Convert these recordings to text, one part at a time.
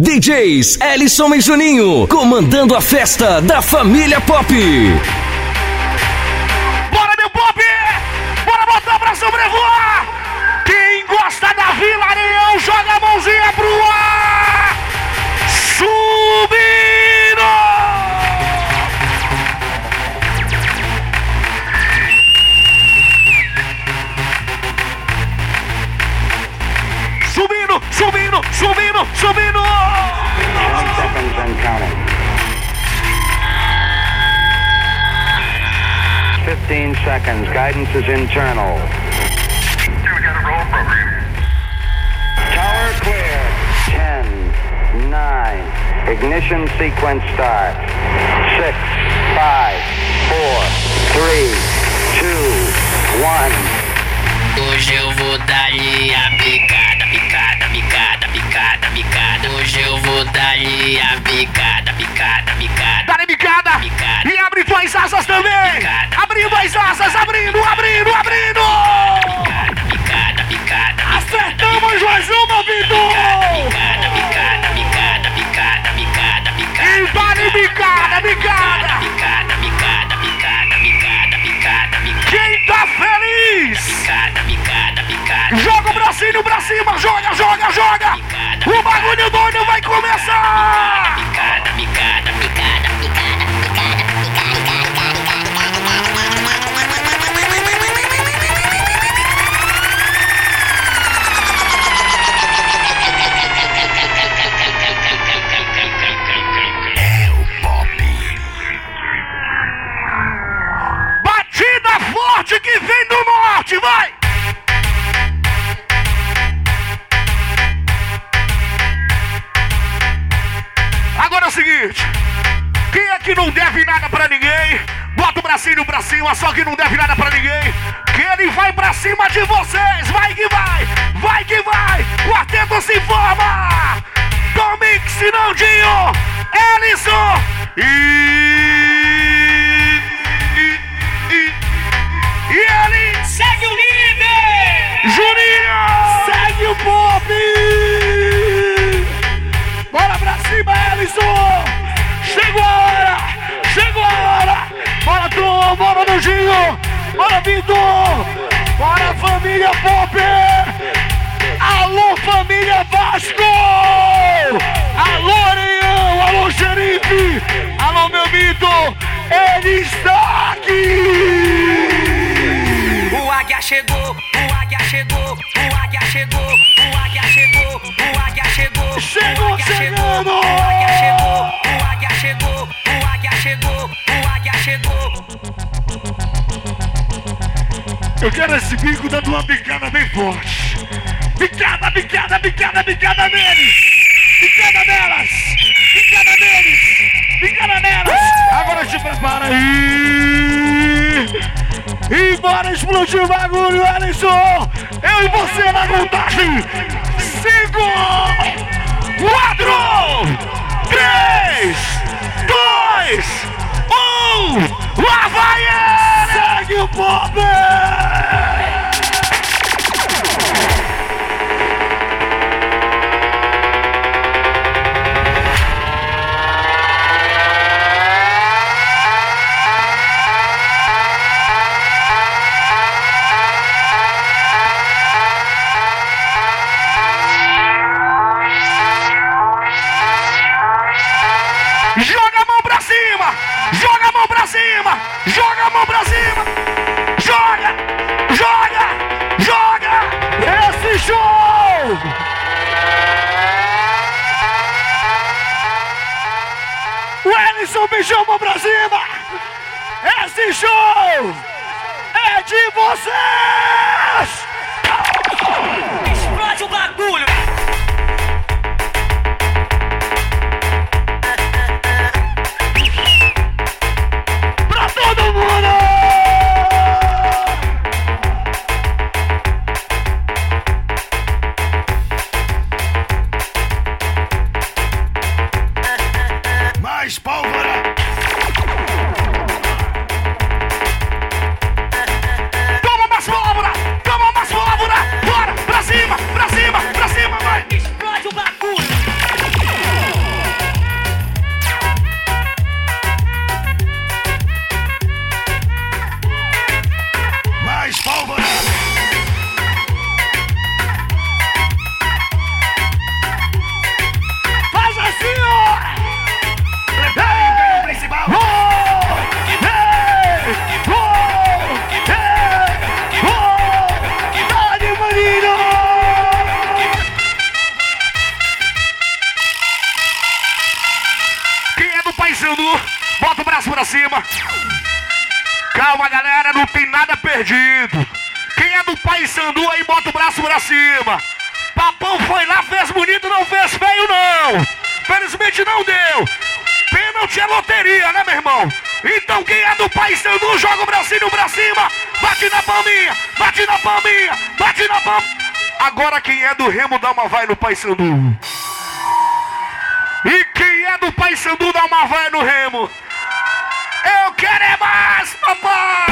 DJs Ellison e Juninho, comandando a festa da família Pop. 15 seconds. Guidance is internal. Tower clear. 10, 9. Ignition sequence start. 6, 5, 4, 3, 2, 1. Hoje eu vou dar-lhe a picada, picada, picada, picada, picada. Hoje eu vou dar-lhe a picada, picada, picada. Dá bicada! Picada. Tuas asas também! Picada. Abrindo as asas, abrindo, abrindo, abrindo! Picada, picada, picada. Acertamos mais uma, Vitor! Picada, picada, picada, picada, picada, picada. E vale bicada, bicada! Picada, picada, picada, picada, picada, picada. Quem tá feliz? Picada, picada, picada. Joga o bracinho pra cima, joga, joga, joga! Chegou, o águia chegou, o águia chegou, o águia chegou, o águia chegou. Chegou o águia chegando! O águia chegou, o águia chegou, o águia chegou, o águia chegou. Eu quero esse bico dando uma bicada bem forte. Bicada, bicada, bicada, bicada neles! Bicada nelas! Bicada neles! Bicada nelas! Agora te prepara aí! E bora explodir o bagulho, Alisson! Eu e você na contagem! Cinco! Quatro! Três! Dois! Um! Lá vai ele! Segue o pop! A mão pra cima! Joga! Joga! Joga! Esse show! O Ellison me chamou pra cima! Esse show é de vocês! Né, meu irmão? Então quem é do Paysandu, joga o bracinho pra cima. Bate na palminha, bate na palminha, bate na palminha. Agora quem é do Remo, dá uma vai no Paysandu. E quem é do Paysandu, dá uma vai no Remo. Eu quero é mais, papai!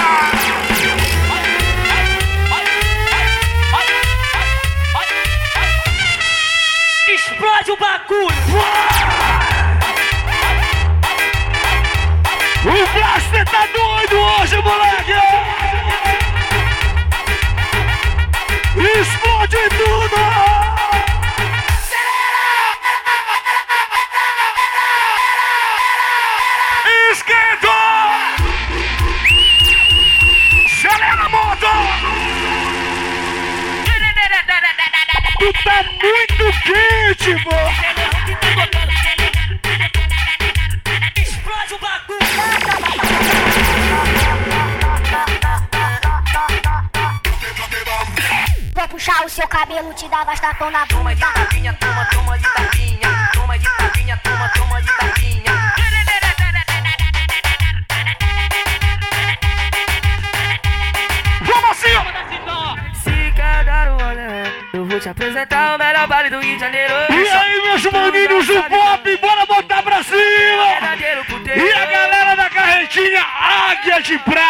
Explode o bagulho! O Blaster tá doido hoje, moleque! Explode tudo! Tu tá muito quente, mano! Puxar o seu cabelo, te dar bastapão na Toma de bunda. tapinha, toma, toma de tapinha. Toma de tapinha, toma, toma de tapinha. Vamos assim, ó! Se quer dar um olé, eu vou te apresentar o melhor baile do Rio de Janeiro. E aí, meus maninhos do pop, bora botar pra cima! Verdadeiro puteiro. E a galera da carretinha Águia de Prata,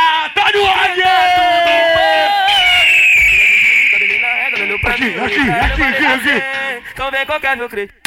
vem qualquer meu creio.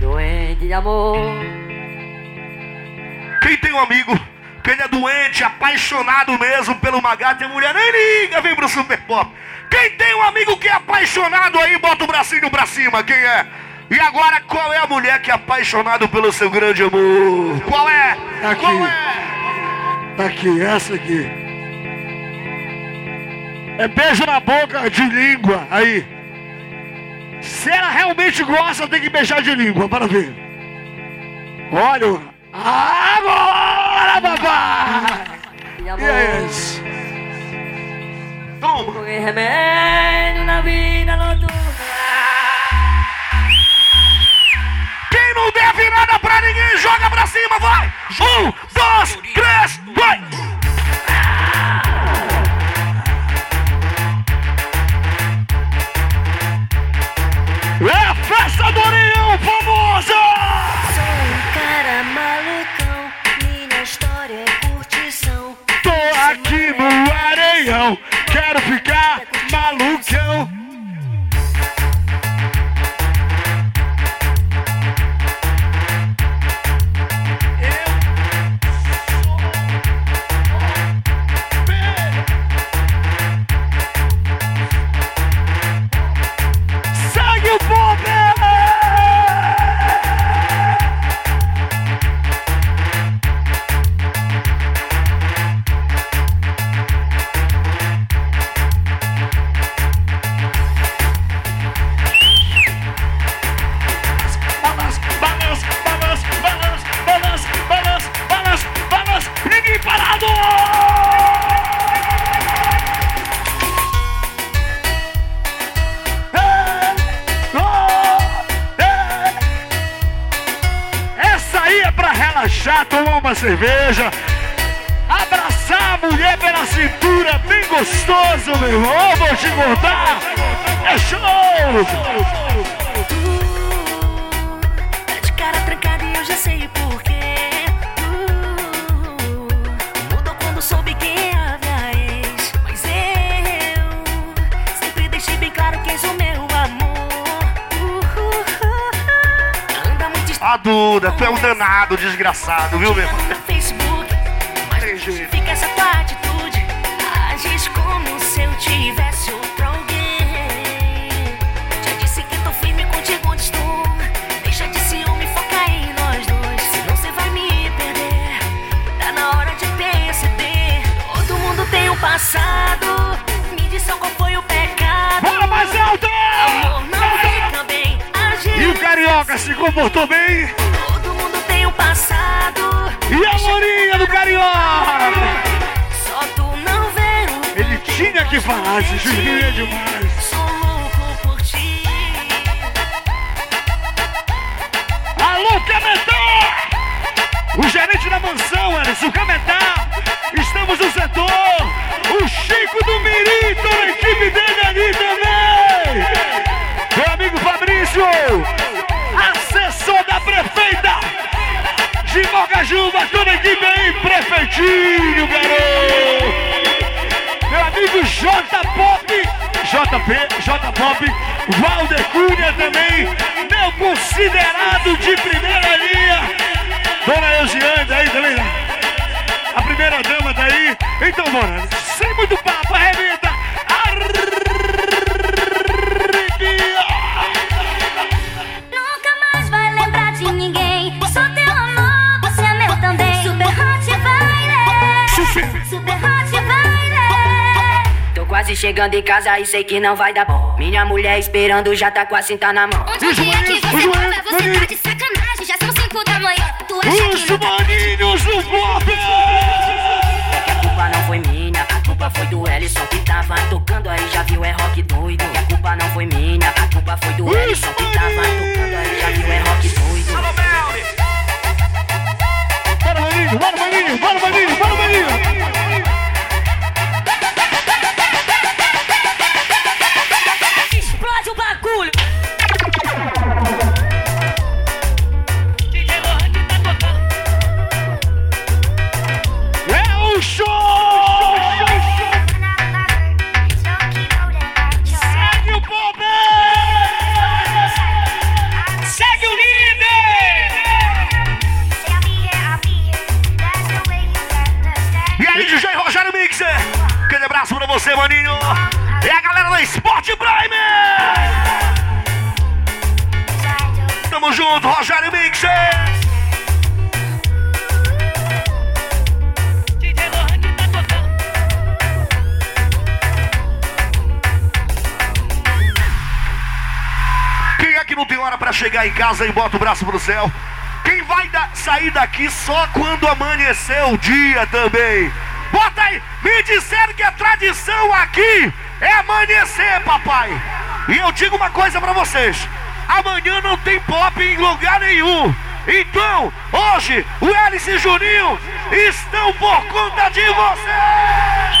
Doente de amor. Quem tem um amigo que ele é doente, apaixonado mesmo pelo uma gata e a mulher nem liga, vem pro Super Pop. Quem tem um amigo que é apaixonado aí, bota o bracinho pra cima, quem é? E agora, qual é a mulher que é apaixonado pelo seu grande amor? Qual é? Aqui. Qual é? Tá aqui, essa aqui. É beijo na boca de língua, aí. Se ela realmente gosta, tem que beijar de língua, para ver. Olha, agora, papai! E é isso. Toma. Remédio na vida noturna. Nada pra ninguém, joga pra cima, vai! Um, dois, três, vai! É a festa do Orião famosa! Sou um cara malucão, minha história é curtição. Tô aqui no Areião, quero ficar malucão. Comportou bem? Todo mundo tem um passado. E a Lourinha do Carioca? Só tu não vê o Ele tinha que falar, se judia demais. Sou louco por ti. Alô, Cametá! O gerente da mansão, Alisson Cametá. Estamos aí, prefeitinho, garoto. Meu amigo J Pop, JP, J Pop, Valder Cunha também, meu considerado de primeira linha. Dona Eusiane daí também, né? a primeira dama daí. Então, bora, quase chegando em casa e sei que não vai dar bom. Minha mulher esperando já tá com a cinta na mão. Onde é que você tava? Você tá de sacanagem. Já são 5 da manhã. Tu acha que Os não tá maninhos do pop. É que a culpa não foi minha, a culpa foi do Ellison que tava tocando aí, já viu, é rock doido. Que a culpa não foi minha, a culpa foi do Ellison que tava tocando aí, já viu, é rock doido. Bora, maninho, bora, maninho, bora, maninho, bora, maninho. É a galera da Sport Prime! Tamo junto, Rogério Mixer! Que tá. Quem é que não tem hora pra chegar em casa e bota o braço pro céu? Quem vai da- sair daqui só quando amanhecer o dia também? Bota aí! Me disseram que a tradição aqui é amanhecer, papai! E eu digo uma coisa pra vocês: amanhã não tem pop em lugar nenhum. Então, hoje, o Hélice e Juninho estão por conta de vocês!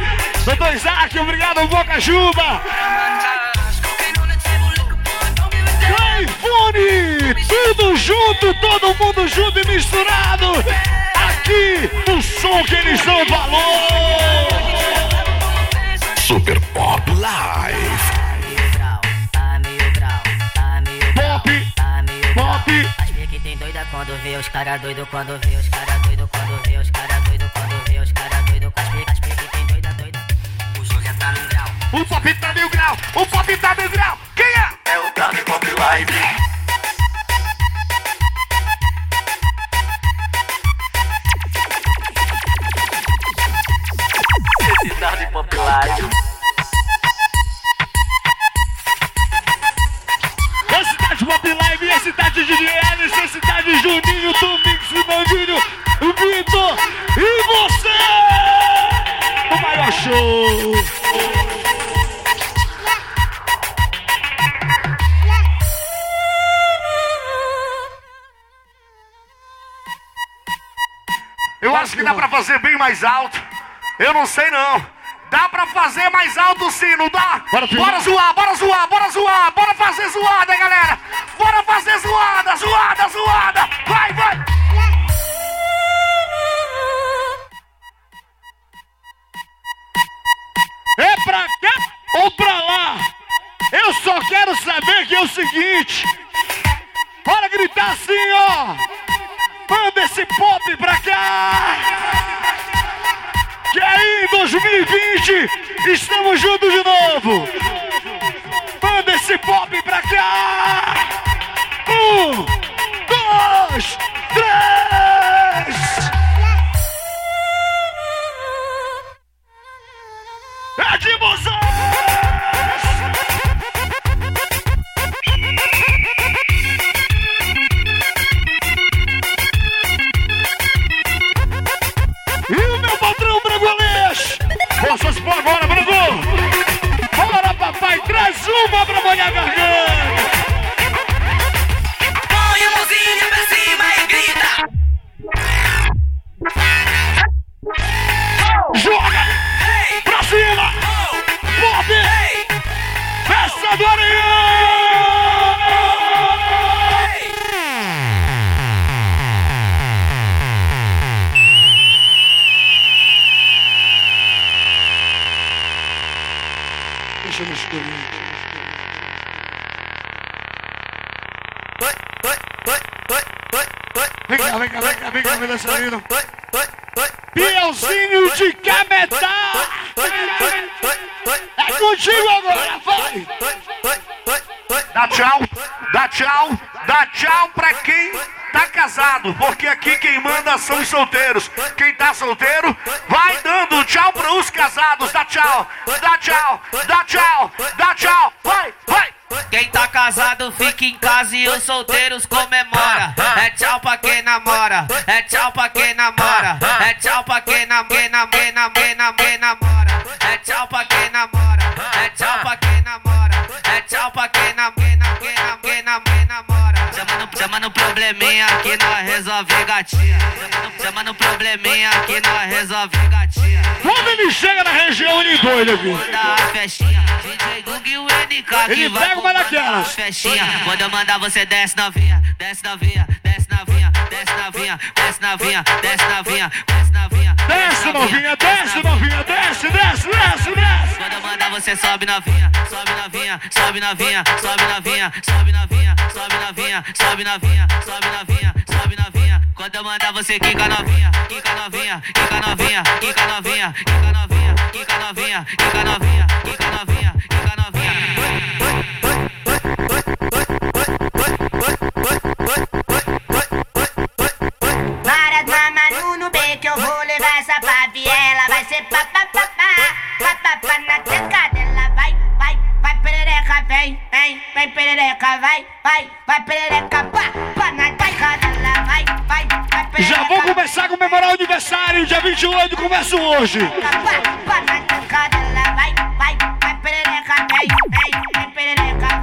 Doutor Isaac, obrigado, Boca Juba! iPhone! Tudo junto, todo mundo junto e misturado! Aqui, o som que eles dão valor! Super Pop Live. Pop! Pop! As pique tem doida quando vê os cara doido, quando vê os cara doido, quando vê os cara doido, grau! O pop tá mil grau! Mais alto. Eu não sei não. Dá pra fazer mais alto sim, não dá? Bora, zoar, bora zoar, bora zoar, bora fazer zoada, galera. Bora fazer zoada, zoada, zoada. Vai, vai. É pra cá ou pra lá? Eu só quero saber que é o seguinte. Bora gritar assim, ó. Manda esse pop pra cá! Que aí em 2020 estamos juntos de novo! Manda esse pop pra cá! Um, aqui em casa e os solteiros comemora. É tchau pra quem namora, é tchau pra quem namora, é tchau pra quem namora, namora, namora, namora. É tchau pra quem namora, é tchau pra quem namora, é tchau pra quem namora. Chama no, probleminha que nós resolve gatinha. Chama no- probleminha que nós resolve gatinha. Quando ele chega na região, ele doido aqui. Ele pega uma daquelas. festinha. Quando eu mandar você desce novinha, desce novinha, desce novinha, desce novinha, desce novinha, desce novinha, desce novinha. Desce, novinha, desce, novinha, desce, desce, desce, desce. Quando eu mandar você sobe novinha, sobe novinha, sobe novinha, sobe novinha, sobe novinha, sobe novinha, sobe novinha, sobe novinha, sobe novinha. Quando eu mandar você quica novinha, quica novinha, quica novinha, quica novinha, quica novinha, quica novinha, quica novinha, quica novinha, quica novinha. Para mano no B que eu vou levar essa pra viela. Vai ser pá, pá, pá, pá, pá, pá, pá na teca dela. Vai, vem, vem, vem perereca, vai, vai, vai perereca, pá, pá na teca dela. Vai, vai, vai perereca. Já vou começar a comemorar o aniversário, dia 28, começo hoje. Pá, pá na teca dela. Vai, vai, vai perereca, vem, vem, vem perereca,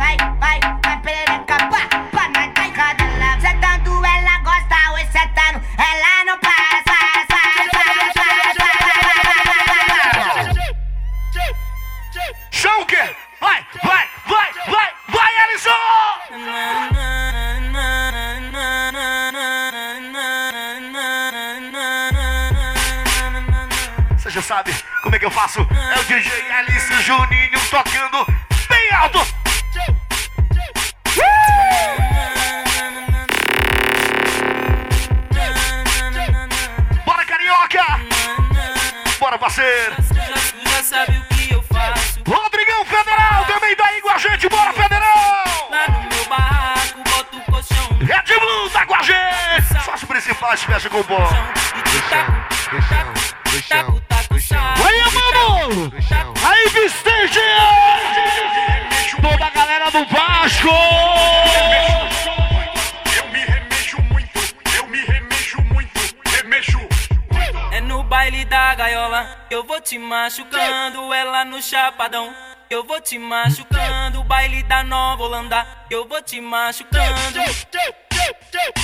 vou te machucando, baile da Nova Holanda. Eu vou te machucando.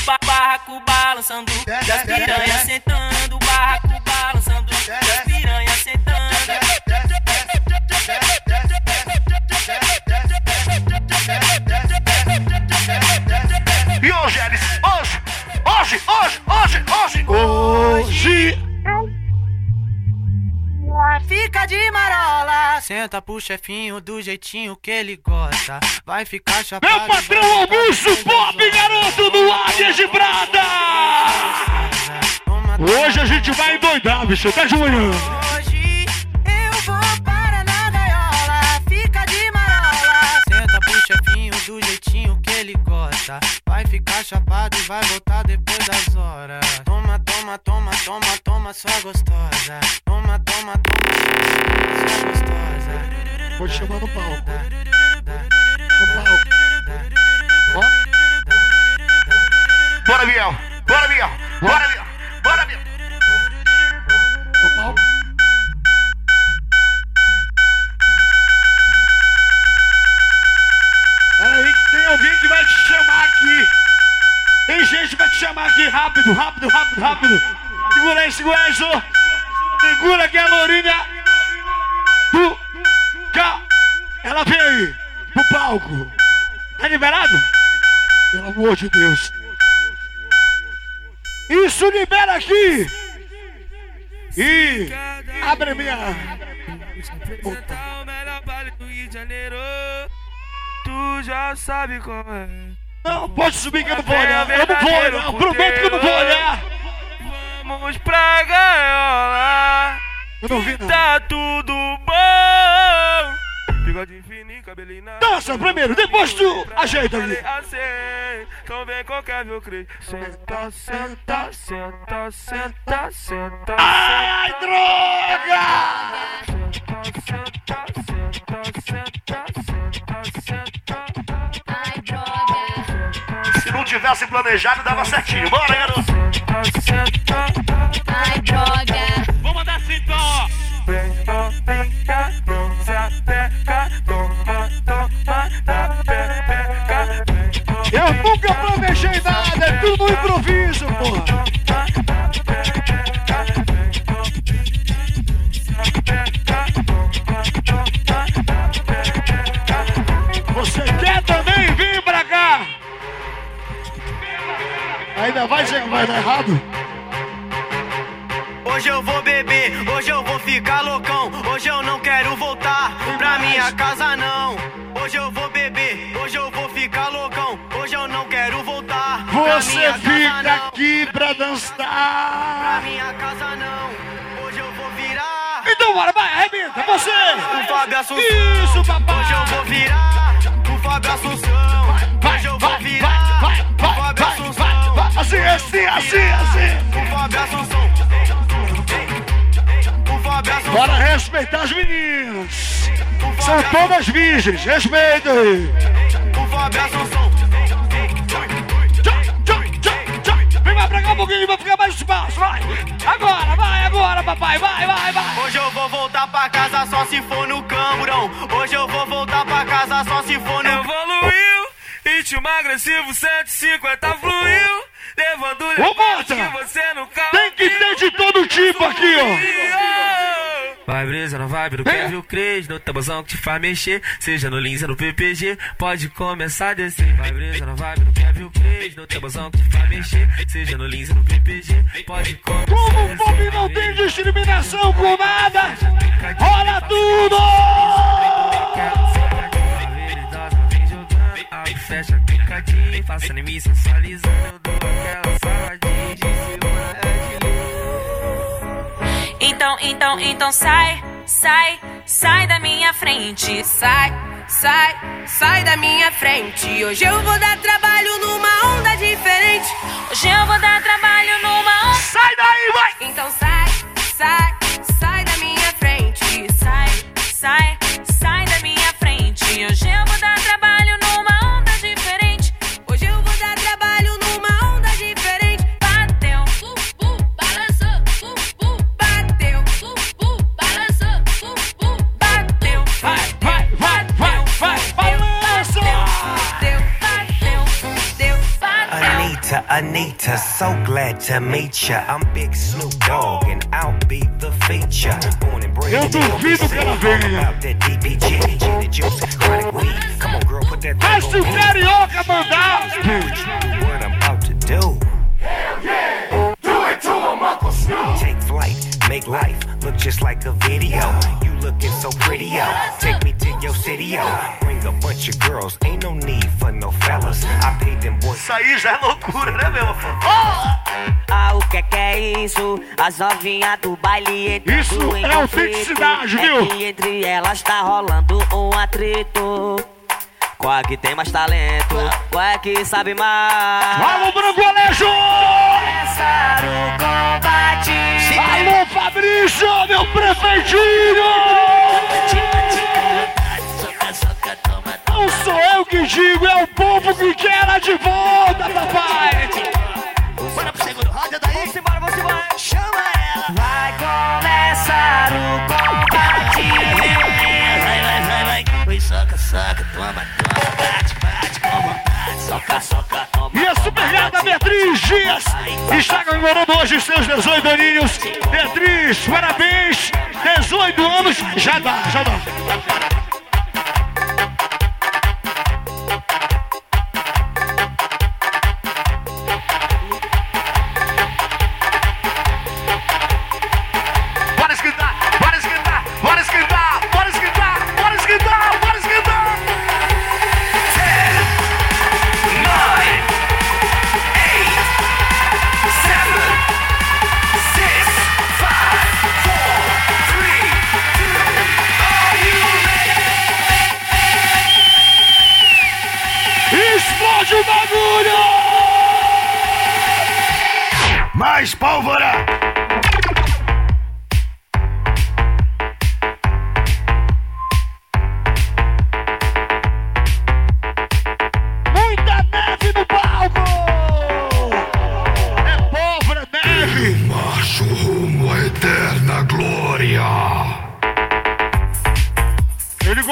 Ba- Barraco balançando, das piranhas sentando. Senta pro chefinho do jeitinho que ele gosta. Vai ficar chapado. Meu patrão Augusto Pop, garoto do Águias de Prata! Hoje a gente vai endoidar, bicho, tá manhã. Hoje eu vou para na gaiola, fica de marola. Senta pro chefinho do jeitinho ele gosta. Vai ficar chapado e vai voltar depois das horas. Toma, toma, toma, toma, toma, sua gostosa. Toma, toma, toma, sua gostosa. Vou te chamar no palco. No palco. Ó. Bora, Biel! Bora, Biel! Bora, Biel! Bora, Biel! No palco. Que vai te chamar aqui rápido, rápido, rápido, rápido. Segura aí, segura aí, só. Segura é a Lourinha do Cá. Ela vem aí, pro palco. Tá liberado? Pelo amor de Deus. Isso libera aqui. E abre minha. Puta. o melhor baile do Rio de Janeiro. Tu já sabe como é. Não, pode subir que eu não vou olhar. Eu não vou olhar. Eu prometo que eu não vou olhar. Vamos pra gaiola. Eu não vi, não. Tá tudo bom. Bigode fininho, cabelinho na. Dança primeiro, depois tu ajeita ali. então vem qualquer meu creio. Senta, senta, senta, senta, senta. Ai, droga! Se não tivesse planejado, dava certinho. Bora, garoto! Ai, droga! Vamos mandar assim, então, ó! Eu nunca planejei nada, é tudo no improviso, porra! Ainda vai que vai dar errado? Hoje eu vou beber, hoje eu vou ficar loucão. Hoje eu não quero voltar pra minha casa, não. Hoje eu vou beber, hoje eu vou ficar loucão. Hoje eu não quero voltar pra Você minha casa, fica não. aqui pra Pra dançar. minha casa, não. Hoje eu vou virar. Então bora, vai, arrebenta, você. O Fábio Assunção. Isso, papai. Hoje eu vou virar. O Fábio Assunção. Vai, Hoje eu vou virar. vai, Assim, assim, assim, assim. Bora respeitar as meninas. São todas virgens, respeita aí. O Fábio Assunção. Vem mais pra cá um pouquinho, vai ficar mais espaço, vai. Agora, vai, agora, papai, vai, vai, vai. Hoje eu vou voltar pra casa só se for no camburão. Hoje eu vou voltar pra casa só se for no Evoluiu, ritmo agressivo 150 fluiu, levando Ô, que você nunca tem que ter de todo tipo aqui, ó. Vai brisa na vibe do Kevin Cres, no tabuzão que te faz mexer, seja no Lins ou no PPG, pode começar a descer. Vai brisa na vibe do Kevin Cres, no tabuzão que te faz mexer, seja no Lins ou no PPG, pode começar Como o pop não tem discriminação com nada, rola tudo. Fecha, picadinho, faça anime sensualizando, eu dou aquela saladinha de cima, é de Então, então, então sai, sai, sai da minha frente. Sai, sai, sai da minha frente. Hoje eu vou dar trabalho numa onda diferente. So glad to meet ya. I'm Big Snoop Dogg, and I'll be the feature. Born and bred in the duvido que ela LBC. About that DPG, gin and juice, chronic weed. Come on, girl, put that Mas se o thing on me. carioca mandar, What I'm about to do. Take flight, make life look just like a video. You looking so pretty, yo. Take me to your city, yo. Bring a bunch of girls, ain't no need for no fellas. I paid them boys. isso aí já é loucura, né, meu? Ah, o que que é isso? As novinhas do baile entrando Isso em é autenticidade, É viu? que entre elas tá rolando um atrito. Qual é que tem mais talento? Qual é que sabe mais? Alô, Branco Alejo! Começar o combate. Alô, Fabrício, meu prefeitinho! Não sou eu que digo, é o povo que quer ela de volta, papai! Bora pro segundo round daí. Vamos embora, vamos embora. Chama ela. Vai começar o combate. Vai, vai, vai, vai. Oi, soca, soca, toma, toma. Bate, bate com vontade. Soca, soca, toma. E a super gata Beatriz Dias está comemorando hoje os seus 18 aninhos. Beatriz, parabéns! 18 anos, já dá, já dá.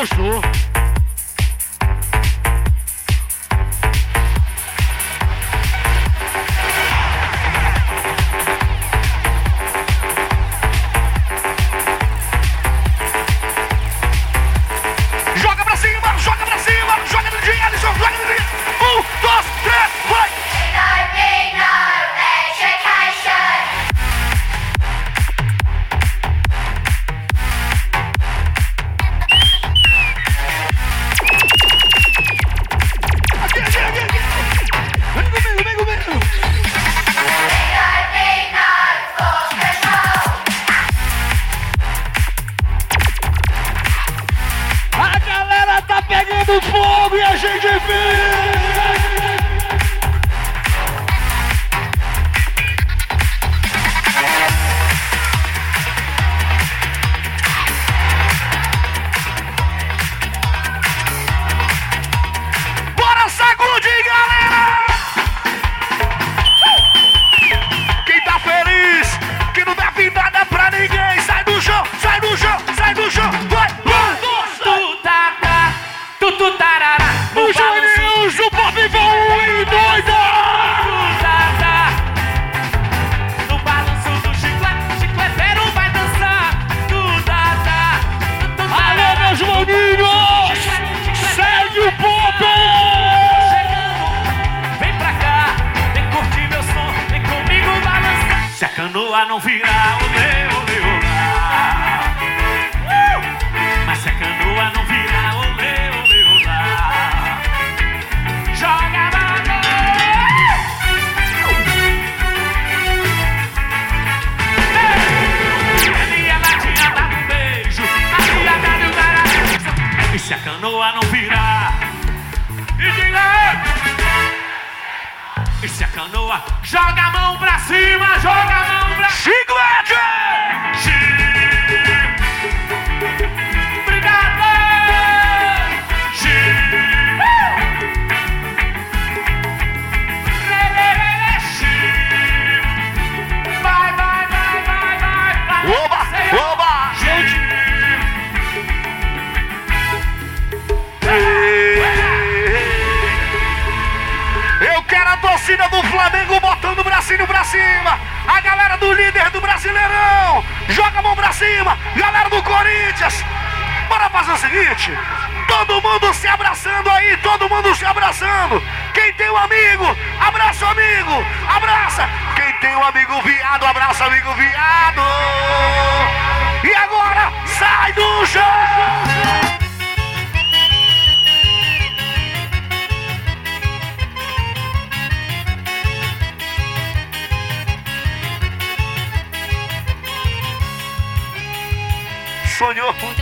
Gostou. Não virar, Sonhou. Ontem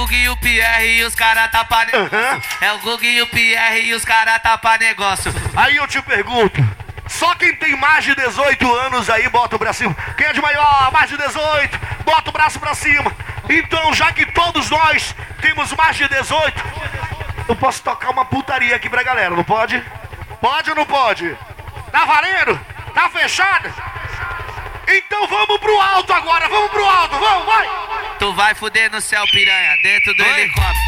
Gug e o Pierre e os cara tapa negócio. É o Gug e o Pierre e os cara tapa negócio. Aí eu te pergunto, só quem tem mais de 18 anos aí bota o cima. Quem é de maior, mais de 18, bota o braço pra cima. Então, já que todos nós temos mais de 18, eu posso tocar uma putaria aqui pra galera, não pode? Pode ou não pode? Tá valendo? Tá fechado? Então vamos pro alto agora, vamos pro alto, vamos, vai! Tu vai fuder no céu, piranha, dentro do helicóptero.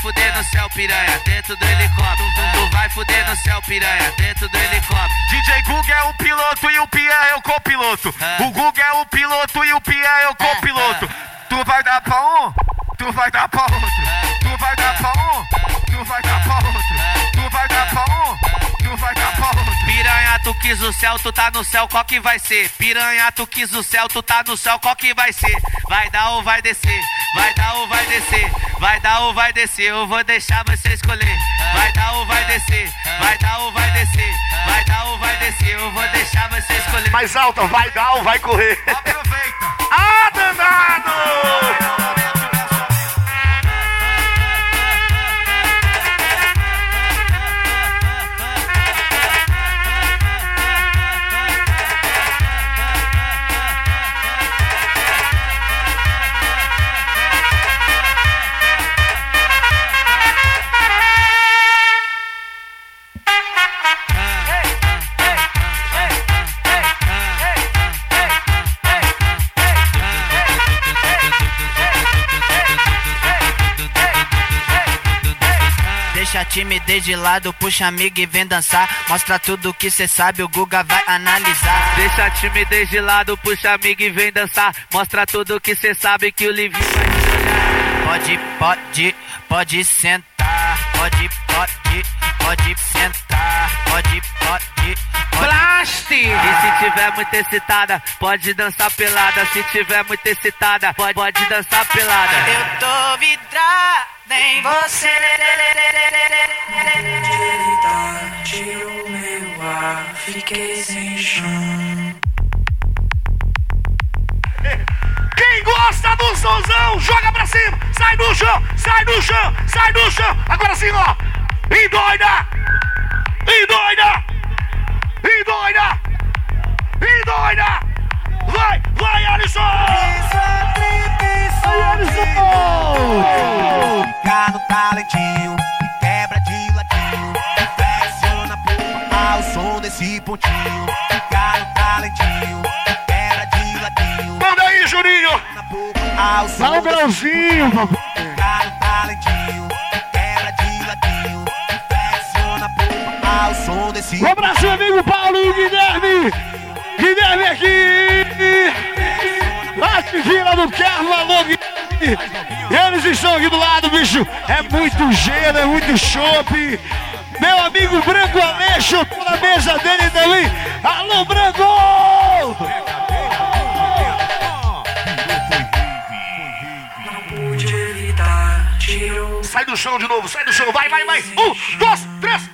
Tu vai fuder no céu, piranha, dentro do helicóptero. Tu vai fuder no céu, piranha, dentro do helicóptero. DJ Gug é o piloto e o Pia é o copiloto. O Gug é o piloto e o Pia é o copiloto. Tu vai dar pra um, tu vai dar pra outro. Tu vai dar pra um, tu vai dar pra outro. Tu vai dar pra um, tu vai dar pra outro. Piranha, tu quis o céu, tu tá no céu, qual que vai ser? Piranha, tu quis o céu, tu tá no céu, qual que vai ser? Vai dar ou vai descer? Vai dar ou vai descer? Vai dar ou vai descer? Eu vou deixar você escolher. Vai dar ou vai descer? Vai dar ou vai descer? Vai dar ou vai descer? Eu vou deixar você escolher. Mais alta, vai dar ou vai correr? Aproveita. Ah, danado! Timidez de lado, puxa amigo e vem dançar. Mostra tudo que cê sabe, o Guga vai analisar. Deixa a timidez de lado, puxa amigo e vem dançar. Mostra tudo que cê sabe que o Livinho vai te olhar. Pode, pode, pode sentar. Pode, pode, pode sentar. Pode, pode, pode. Blast! E se tiver muito excitada, pode dançar pelada. Se tiver muito excitada, pode, pode dançar pelada. Eu tô vidrada em você. Tirou meu ar, fiquei sem chão. Quem gosta do sonzão, joga pra cima, sai do chão, sai do chão, sai do chão. Agora sim, ó. E doida! E doida! E doida! E doida! Vai, vai, Alisson! Vai, Alisson! Talentinho, quebra de ladinho, flexiona pro ao som desse pontinho. Fica no talentinho, quebra de ladinho, Manda aí, Juninho! Dá um grauzinho, papai. Fica no talentinho, quebra de ladinho, flexiona pro ao som desse Um abraço, amigo Paulo Guilherme! Guilherme aqui! De Vila do Carmo, alô! Eles estão aqui do lado, bicho! É muito gelo, é muito chope! Meu amigo Branco Aleixo, na mesa dele também! Alô, Branco! Sai do chão de novo, sai do chão, vai, vai, vai! Um, dois, três!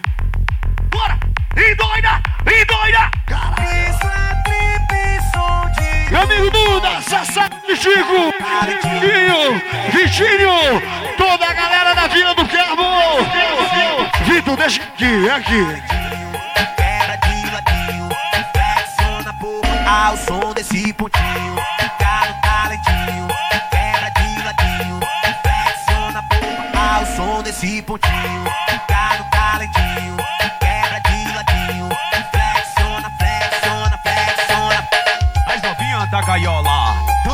Bora! E doida! E doida! Meu amigo Duda, Sassá Chico, Vitinho, Vitinho, toda a galera da Vila do Carmo. Vitor, deixa aqui, é aqui. ao som desse pontinho. Fica no talentinho, quebra de ladinho, flexiona pro ao som desse pontinho.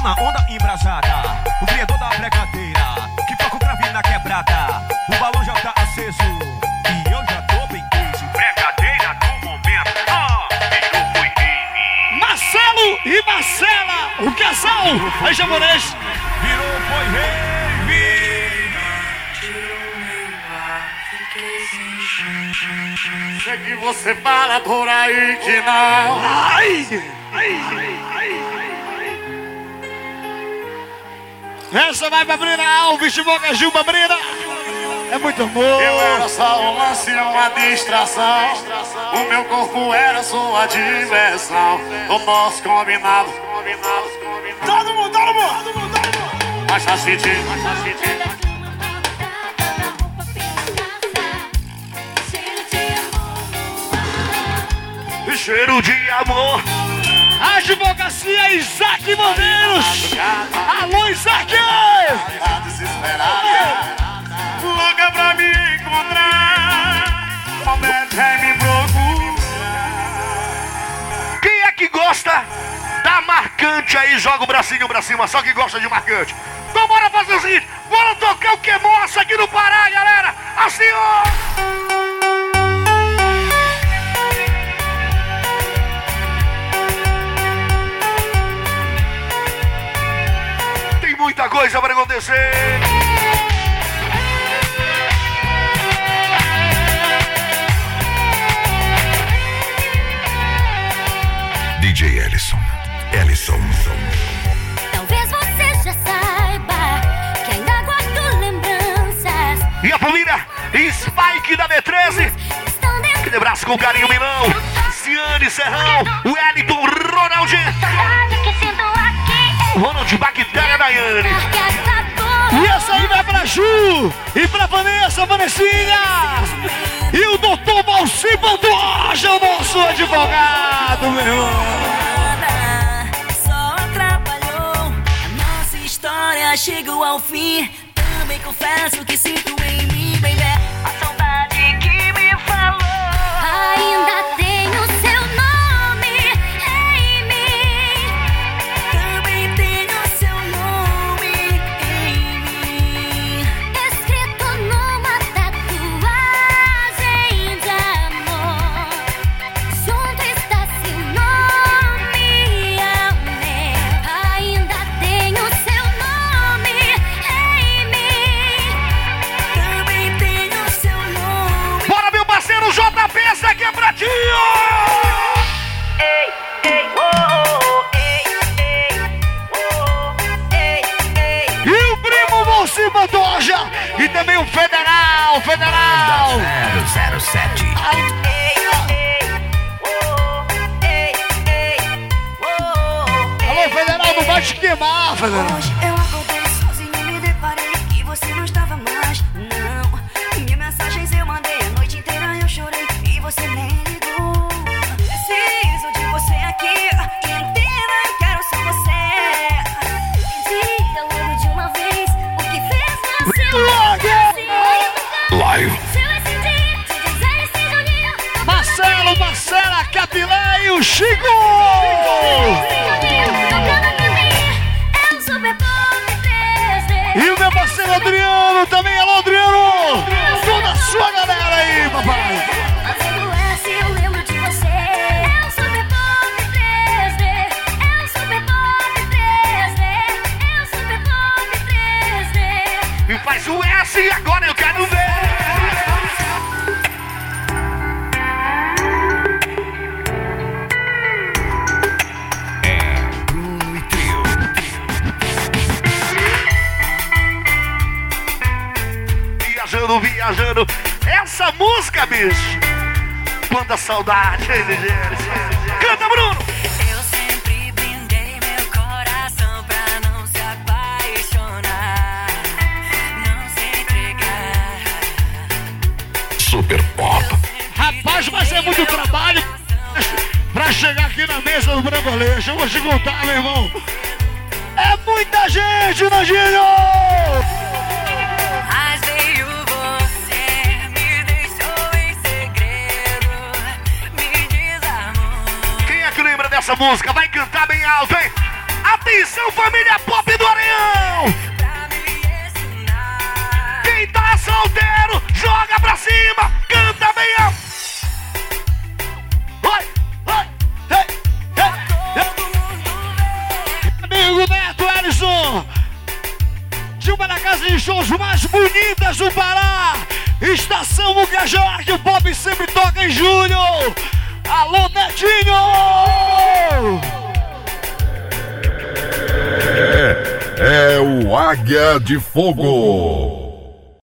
Na onda embrasada. O criador da bregadeira, que toca o grave na quebrada. O balão já tá aceso e eu já tô bem coisa. Bregadeira do momento, ah, virou foi rave. Marcelo e Marcela, o casal, aí japonês. Virou foi rave. Sei que você fala por aí que não. Ai, Essa vai pra Brina Alves de Boca Juba, Brina. É muito amor. Eu era só um lance, uma distração. O meu corpo era sua diversão. O nosso combinado. Todo mundo, todo mundo, todo mundo, todo mundo. Mas tá sentindo, mas. Cheiro de amor. Advocacia Isaac Bandeiros. Alô, Isaac! Louca pra me encontrar. Como é me? Quem é que gosta da marcante aí? Joga o bracinho pra cima, só que gosta de marcante. Então bora fazer o seguinte, bora tocar o que moça aqui no Pará, galera. Assim, ó. Muita coisa para acontecer. DJ Ellison. Ellison. Talvez você já saiba que ainda guardo lembranças. E a família Spike da B13. Aquele abraço com carinho, Milão. Ciane Serrão, Wellington, Ronaldinho. Ronald Bactéria Daiane. E essa aí vai pra Ju e pra Vanessa, Vanessinha. E o doutor Valci Pantoja, o nosso advogado, meu irmão. Só atrapalhou a nossa história chegou ao fim. Também confesso que sinto em Viajando. Essa música, bicho! Quanta saudade? Canta, Bruno! Eu sempre brindei meu coração pra não se apaixonar, não se entregar. Super Pop. Rapaz, mas é muito trabalho pra chegar aqui na mesa do Brancoleixo. Eu vou te contar, meu irmão. É muita gente, Nandinho! Dessa música? Vai cantar bem alto, hein? Atenção, família pop do Areião! Quem tá solteiro, joga pra cima, canta bem alto! Vai, vai, ei, ei, ei. Amigo Neto Ellison, de uma das casas de shows mais bonitas do Pará, Estação Mucajá, que o pop sempre toca em julho. Alô, Netinho! É o Águia de Fogo.